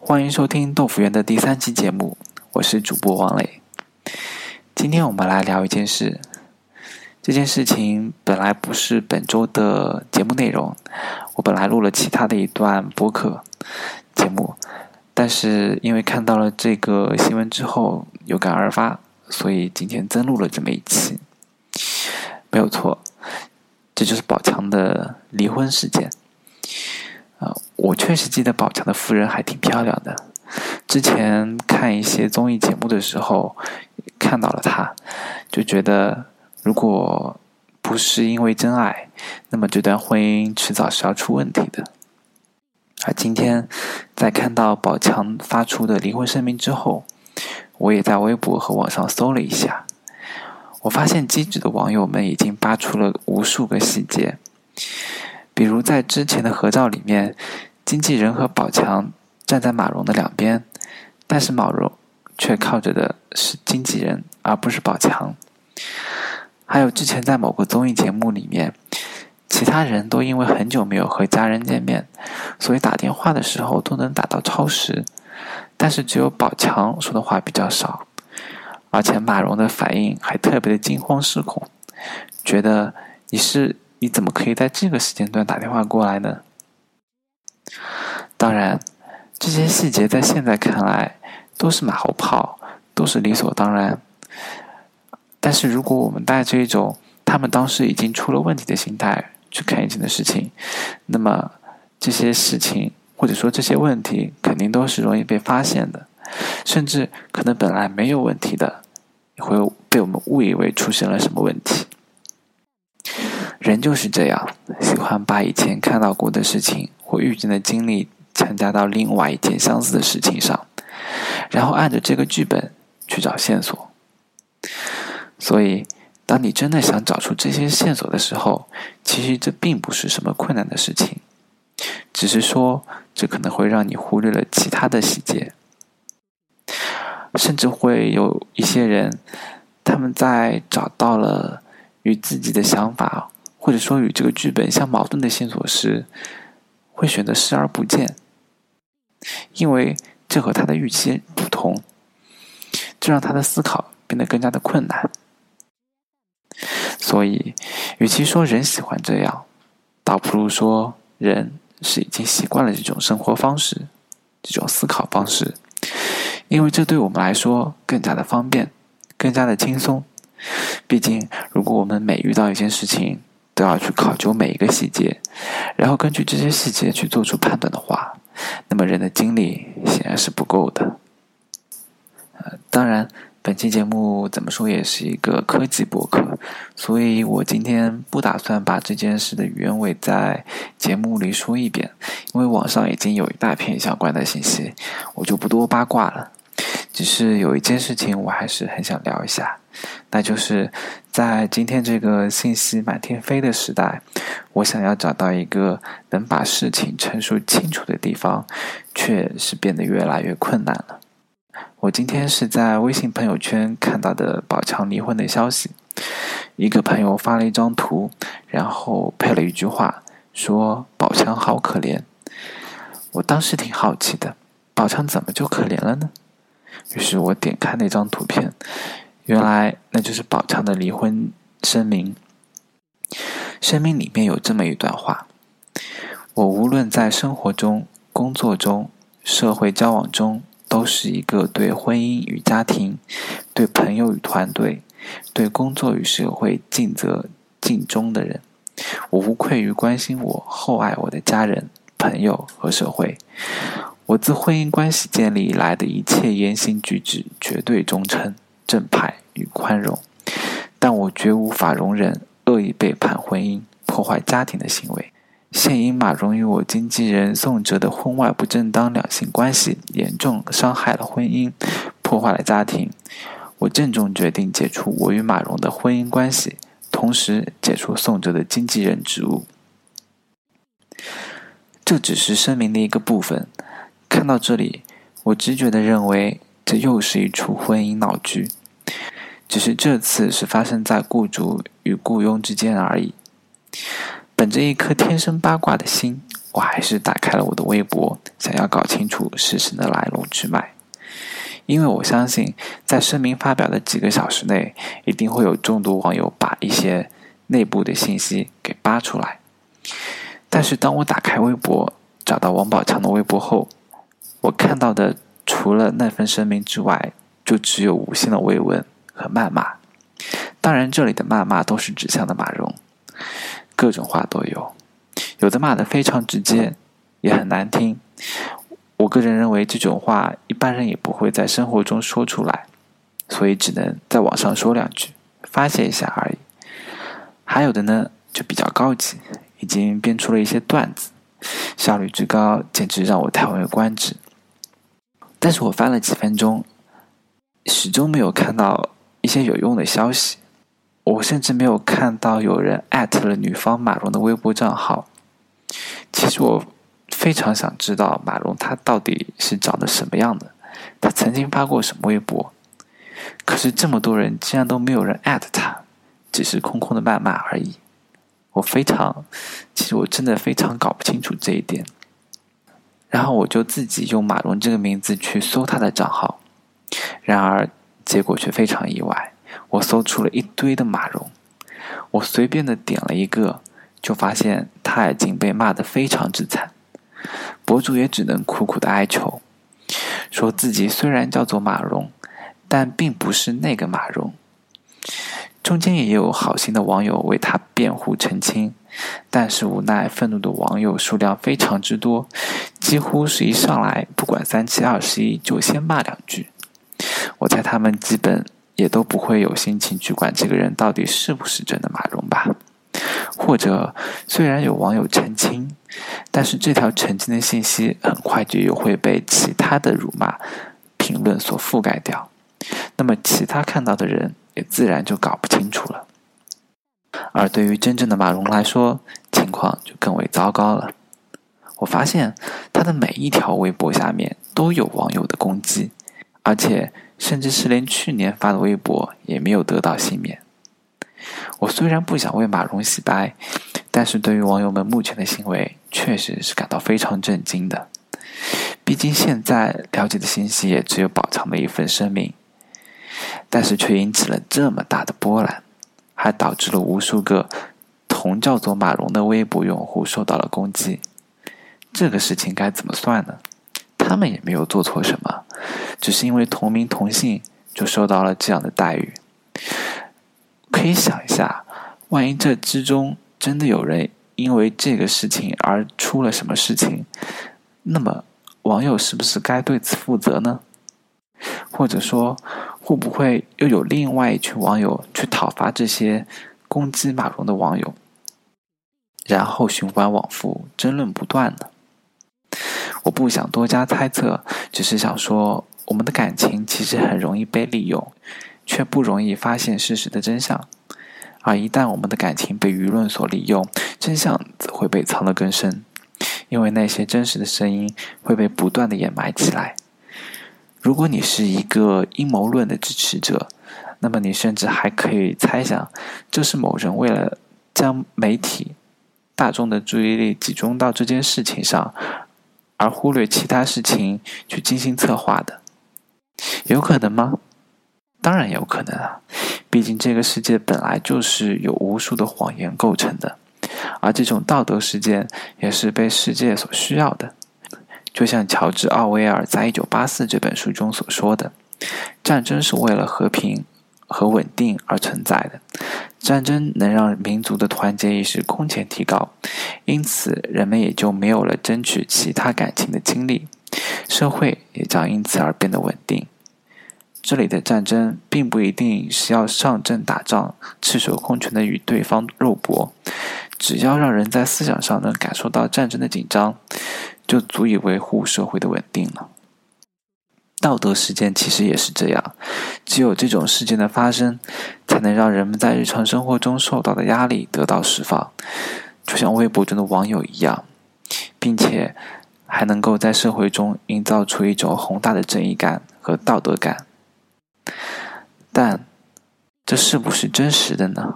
欢迎收听豆腐园的第三期节目，我是主播王磊。今天我们来聊一件事，这件事情本来不是本周的节目内容，我本来录了其他的一段播客节目，但是因为看到了这个新闻之后有感而发，所以今天增录了这么一期。没有错，这就是宝强的离婚事件。我确实记得宝强的夫人还挺漂亮的。之前看一些综艺节目的时候，看到了她，就觉得如果不是因为真爱，那么这段婚姻迟早是要出问题的。而今天在看到宝强发出的离婚声明之后，我也在微博和网上搜了一下，我发现机智的网友们已经扒出了无数个细节。比如在之前的合照里面，经纪人和宝强站在马蓉的两边，但是马蓉却靠着的是经纪人，而不是宝强。还有之前在某个综艺节目里面，其他人都因为很久没有和家人见面，所以打电话的时候都能打到超时，但是只有宝强说的话比较少，而且马蓉的反应还特别的惊慌失恐，觉得你是。你怎么可以在这个时间段打电话过来呢？当然，这些细节在现在看来都是马后炮，都是理所当然。但是，如果我们带着一种他们当时已经出了问题的心态去看以前的事情，那么这些事情或者说这些问题肯定都是容易被发现的，甚至可能本来没有问题的，会被我们误以为出现了什么问题。人就是这样，喜欢把以前看到过的事情或遇见的经历强加到另外一件相似的事情上，然后按着这个剧本去找线索。所以，当你真的想找出这些线索的时候，其实这并不是什么困难的事情，只是说这可能会让你忽略了其他的细节，甚至会有一些人，他们在找到了与自己的想法。或者说与这个剧本相矛盾的线索时，会选择视而不见，因为这和他的预期不同，这让他的思考变得更加的困难。所以，与其说人喜欢这样，倒不如说人是已经习惯了这种生活方式、这种思考方式，因为这对我们来说更加的方便、更加的轻松。毕竟，如果我们每遇到一件事情，都要去考究每一个细节，然后根据这些细节去做出判断的话，那么人的精力显然是不够的。呃，当然，本期节目怎么说也是一个科技博客，所以我今天不打算把这件事的原委在节目里说一遍，因为网上已经有一大片相关的信息，我就不多八卦了。只是有一件事情，我还是很想聊一下，那就是在今天这个信息满天飞的时代，我想要找到一个能把事情陈述清楚的地方，却是变得越来越困难了。我今天是在微信朋友圈看到的宝强离婚的消息，一个朋友发了一张图，然后配了一句话，说宝强好可怜。我当时挺好奇的，宝强怎么就可怜了呢？于是我点开那张图片，原来那就是宝强的离婚声明。声明里面有这么一段话：我无论在生活中、工作中、社会交往中，都是一个对婚姻与家庭、对朋友与团队、对工作与社会尽责尽忠的人。我无愧于关心我、厚爱我的家人、朋友和社会。我自婚姻关系建立以来的一切言行举止，绝对忠诚、正派与宽容，但我绝无法容忍恶意背叛婚姻、破坏家庭的行为。现因马蓉与我经纪人宋哲的婚外不正当两性关系，严重伤害了婚姻，破坏了家庭，我郑重决定解除我与马蓉的婚姻关系，同时解除宋哲的经纪人职务。这只是声明的一个部分。看到这里，我直觉的认为这又是一出婚姻闹剧，只是这次是发生在雇主与雇佣之间而已。本着一颗天生八卦的心，我还是打开了我的微博，想要搞清楚事情的来龙去脉。因为我相信，在声明发表的几个小时内，一定会有众多网友把一些内部的信息给扒出来。但是，当我打开微博，找到王宝强的微博后，我看到的除了那份声明之外，就只有无限的慰问和谩骂。当然，这里的谩骂都是指向的马蓉，各种话都有，有的骂的非常直接，也很难听。我个人认为这种话一般人也不会在生活中说出来，所以只能在网上说两句，发泄一下而已。还有的呢，就比较高级，已经编出了一些段子，效率之高，简直让我叹为观止。但是我翻了几分钟，始终没有看到一些有用的消息，我甚至没有看到有人艾特了女方马蓉的微博账号。其实我。非常想知道马蓉她到底是长得什么样的，她曾经发过什么微博？可是这么多人竟然都没有人艾特她，只是空空的谩骂而已。我非常，其实我真的非常搞不清楚这一点。然后我就自己用马蓉这个名字去搜她的账号，然而结果却非常意外，我搜出了一堆的马蓉，我随便的点了一个，就发现他已经被骂得非常之惨。博主也只能苦苦的哀求，说自己虽然叫做马蓉，但并不是那个马蓉。中间也有好心的网友为他辩护澄清，但是无奈愤怒的网友数量非常之多，几乎是一上来不管三七二十一就先骂两句。我猜他们基本也都不会有心情去管这个人到底是不是真的马蓉吧。或者，虽然有网友澄清，但是这条澄清的信息很快就又会被其他的辱骂评论所覆盖掉，那么其他看到的人也自然就搞不清楚了。而对于真正的马蓉来说，情况就更为糟糕了。我发现他的每一条微博下面都有网友的攻击，而且甚至是连去年发的微博也没有得到幸免。我虽然不想为马蓉洗白，但是对于网友们目前的行为，确实是感到非常震惊的。毕竟现在了解的信息也只有宝强的一份声明，但是却引起了这么大的波澜，还导致了无数个同叫做马蓉的微博用户受到了攻击。这个事情该怎么算呢？他们也没有做错什么，只是因为同名同姓就受到了这样的待遇。可以想一下，万一这之中真的有人因为这个事情而出了什么事情，那么网友是不是该对此负责呢？或者说，会不会又有另外一群网友去讨伐这些攻击马蓉的网友，然后循环往复，争论不断呢？我不想多加猜测，只是想说，我们的感情其实很容易被利用。却不容易发现事实的真相，而一旦我们的感情被舆论所利用，真相则会被藏得更深，因为那些真实的声音会被不断的掩埋起来。如果你是一个阴谋论的支持者，那么你甚至还可以猜想，这是某人为了将媒体大众的注意力集中到这件事情上，而忽略其他事情去精心策划的，有可能吗？当然有可能啊，毕竟这个世界本来就是由无数的谎言构成的，而这种道德事件也是被世界所需要的。就像乔治·奥威尔在《一九八四》这本书中所说的：“战争是为了和平和稳定而存在的，战争能让民族的团结意识空前提高，因此人们也就没有了争取其他感情的精力，社会也将因此而变得稳定。”这里的战争并不一定是要上阵打仗，赤手空拳的与对方肉搏，只要让人在思想上能感受到战争的紧张，就足以维护社会的稳定了。道德事件其实也是这样，只有这种事件的发生，才能让人们在日常生活中受到的压力得到释放，就像微博中的网友一样，并且还能够在社会中营造出一种宏大的正义感和道德感。但这是不是真实的呢？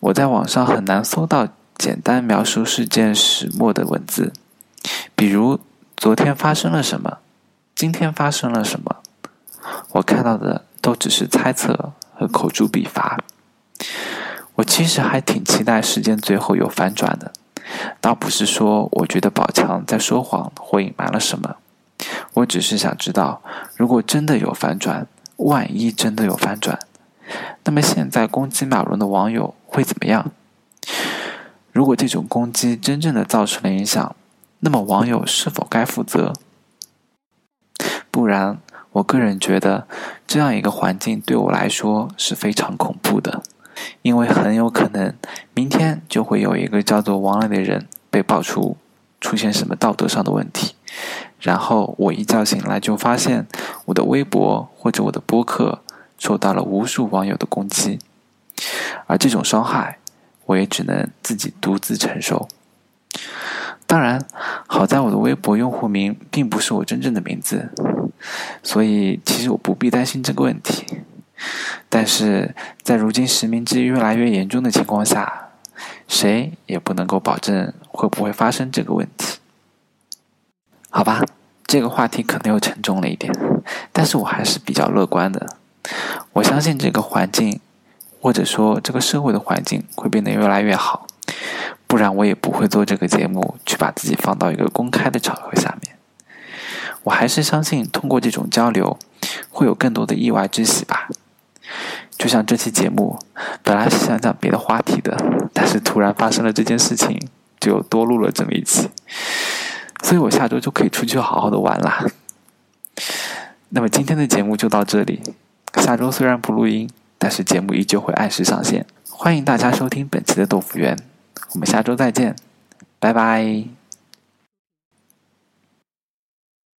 我在网上很难搜到简单描述事件始末的文字，比如昨天发生了什么，今天发生了什么。我看到的都只是猜测和口诛笔伐。我其实还挺期待事件最后有反转的，倒不是说我觉得宝强在说谎或隐瞒了什么，我只是想知道，如果真的有反转，万一真的有反转。那么现在攻击马龙的网友会怎么样？如果这种攻击真正的造成了影响，那么网友是否该负责？不然，我个人觉得这样一个环境对我来说是非常恐怖的，因为很有可能明天就会有一个叫做王磊的人被爆出出现什么道德上的问题，然后我一觉醒来就发现我的微博或者我的播客。受到了无数网友的攻击，而这种伤害，我也只能自己独自承受。当然，好在我的微博用户名并不是我真正的名字，所以其实我不必担心这个问题。但是在如今实名制越来越严重的情况下，谁也不能够保证会不会发生这个问题。好吧，这个话题可能又沉重了一点，但是我还是比较乐观的。我相信这个环境，或者说这个社会的环境会变得越来越好，不然我也不会做这个节目，去把自己放到一个公开的场合下面。我还是相信通过这种交流，会有更多的意外之喜吧。就像这期节目，本来是想讲别的话题的，但是突然发生了这件事情，就多录了这么一期。所以我下周就可以出去好好的玩啦。那么今天的节目就到这里。下周虽然不录音，但是节目依旧会按时上线。欢迎大家收听本期的豆腐园，我们下周再见，拜拜。